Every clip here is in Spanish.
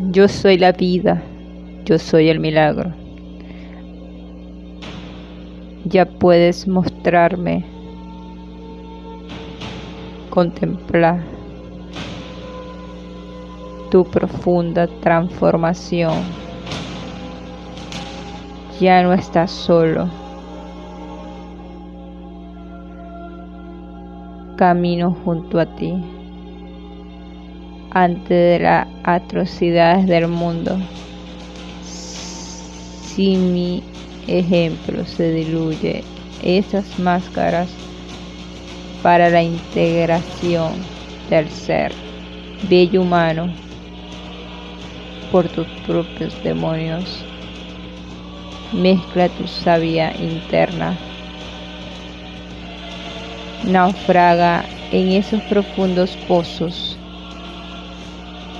Yo soy la vida, yo soy el milagro. Ya puedes mostrarme, contemplar tu profunda transformación. Ya no estás solo. Camino junto a ti ante las atrocidades del mundo. Si mi ejemplo se diluye, esas máscaras para la integración del ser bello humano por tus propios demonios. Mezcla tu sabia interna. Naufraga en esos profundos pozos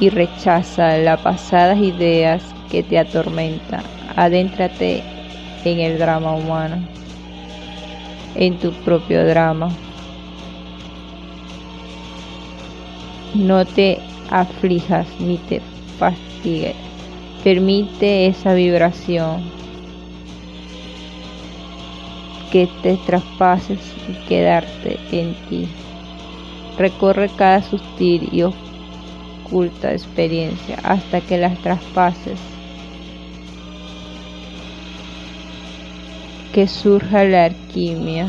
y rechaza las pasadas ideas que te atormentan. Adéntrate en el drama humano, en tu propio drama. No te aflijas ni te fastigues. Permite esa vibración que te traspases y quedarte en ti. Recorre cada sutil y oscuro oculta experiencia hasta que las traspases. Que surja la alquimia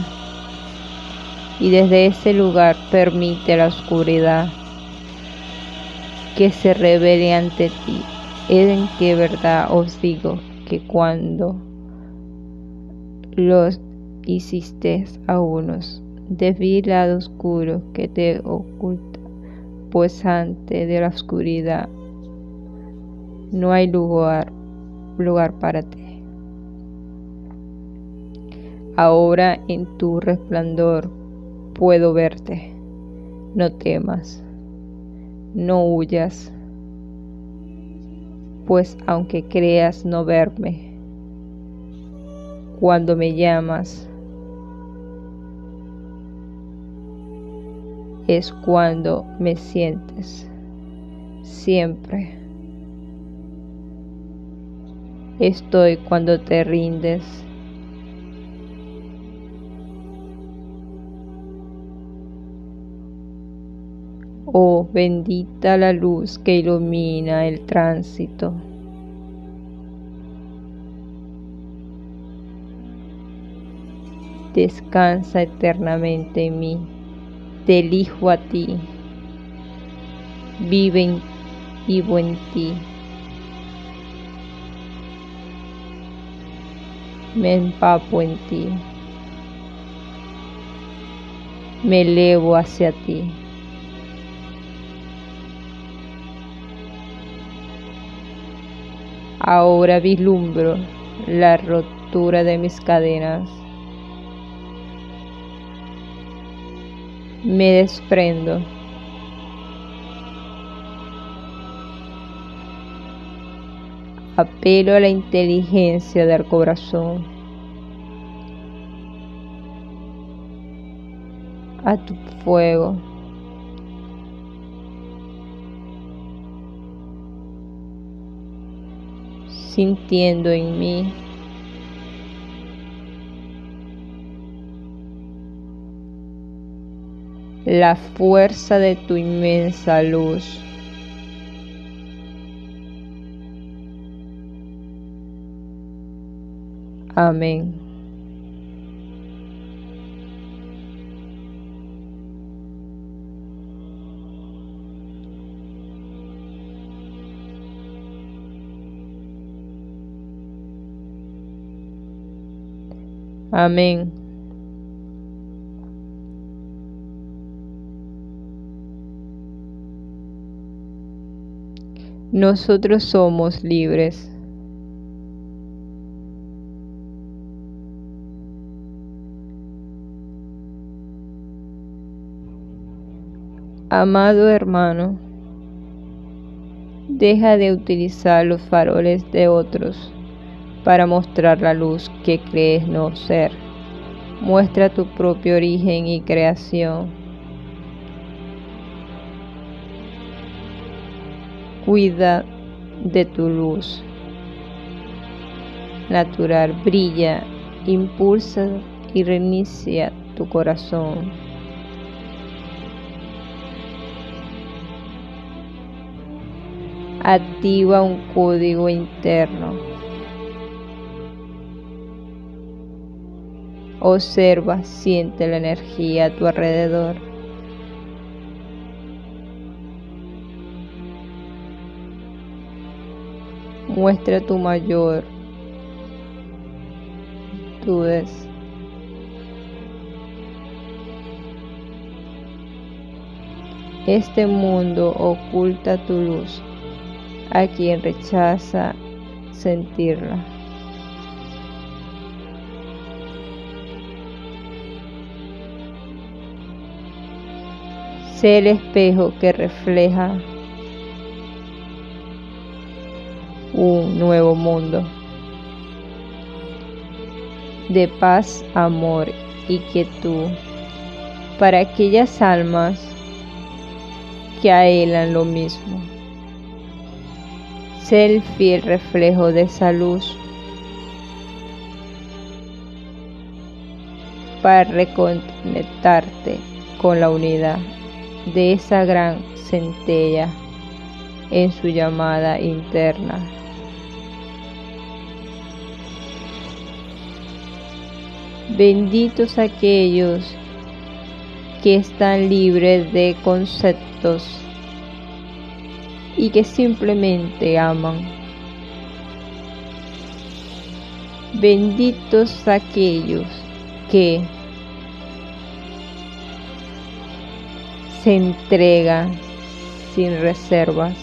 y desde ese lugar permite la oscuridad que se revele ante ti. En que verdad os digo que cuando los hiciste a unos, vi lado oscuro que te oculta pues ante de la oscuridad no hay lugar, lugar para ti. Ahora en tu resplandor puedo verte. No temas, no huyas, pues aunque creas no verme, cuando me llamas, es cuando me sientes siempre. Estoy cuando te rindes. Oh, bendita la luz que ilumina el tránsito. Descansa eternamente en mí te elijo a ti, vive en, vivo en ti. Me empapo en ti, me elevo hacia ti. Ahora vislumbro la rotura de mis cadenas me desprendo. Apelo a la inteligencia del corazón, a tu fuego. sintiendo en mí la fuerza de tu inmensa luz. Amén. Amén. Nosotros somos libres. Amado hermano, deja de utilizar los faroles de otros para mostrar la luz que crees no ser. Muestra tu propio origen y creación. Cuida de tu luz natural brilla, impulsa y reinicia tu corazón. Activa un código interno. Observa, siente la energía a tu alrededor. Muestra tu mayor este mundo oculta tu luz a quien rechaza sentirla. Sé el espejo que refleja un nuevo mundo de paz, amor y quietud para aquellas almas que anhelan lo mismo. Sé el fiel reflejo de esa luz para reconectarte con la unidad de esa gran centella en su llamada interna. Benditos aquellos que están libres de conceptos y que simplemente aman. Benditos aquellos que se entregan sin reservas.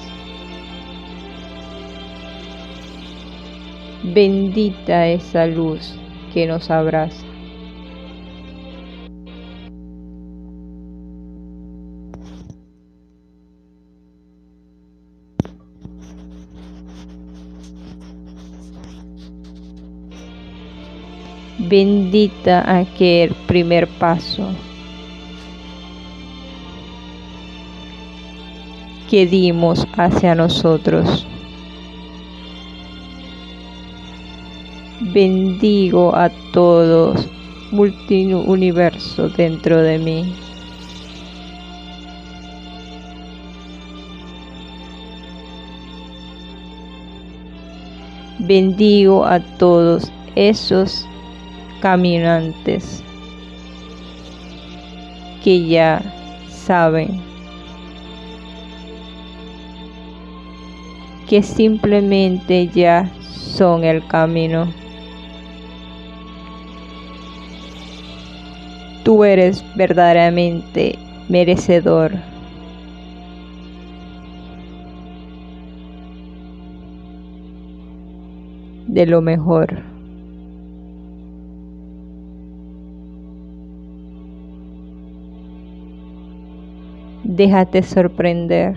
Bendita esa luz que nos abraza. Bendita aquel primer paso que dimos hacia nosotros. Bendigo a todos multiuniverso dentro de mí. Bendigo a todos esos caminantes que ya saben que simplemente ya son el camino. Tú eres verdaderamente merecedor. de lo mejor. Déjate sorprender.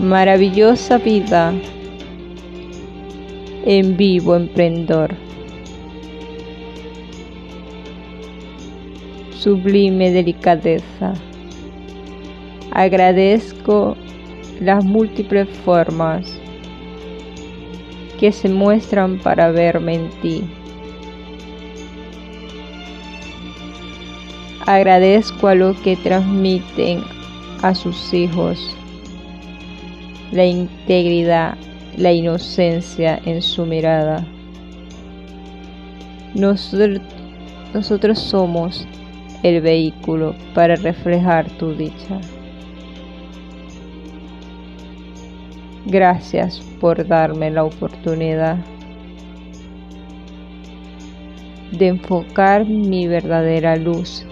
Maravillosa vida en vivo emprendedor. Sublime delicadeza. Agradezco las múltiples formas que se muestran para verme en ti. Agradezco a los que transmiten a sus hijos la integridad, la inocencia en su mirada. Nosotros somos el vehículo para reflejar tu dicha. Gracias por darme la oportunidad de enfocar mi verdadera luz.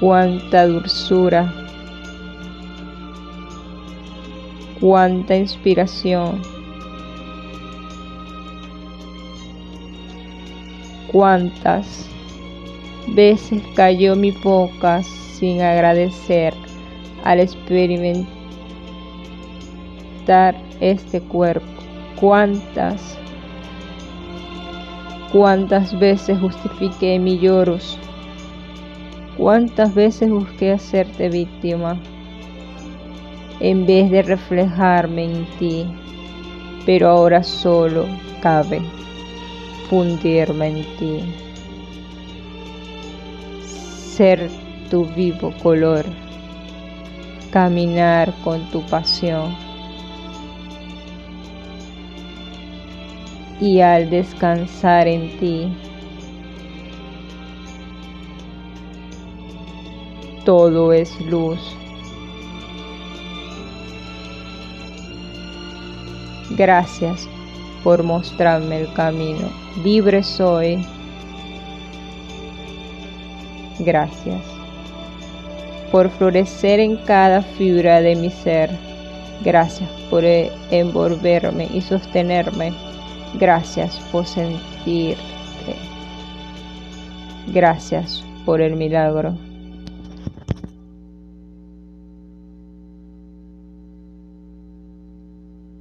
Cuánta dulzura, cuánta inspiración, cuántas veces cayó mi boca sin agradecer al experimentar este cuerpo. Cuántas Cuántas veces justifiqué mis lloros. Cuántas veces busqué hacerte víctima en vez de reflejarme en ti. Pero ahora solo cabe fundirme en ti. Ser tu vivo color. Caminar con tu pasión. y al descansar en ti, todo es luz. Gracias por mostrarme el camino. Libre soy. Gracias por florecer en cada fibra de mi ser. Gracias por envolverme y sostenerme Gracias por sentirte. Gracias por el milagro.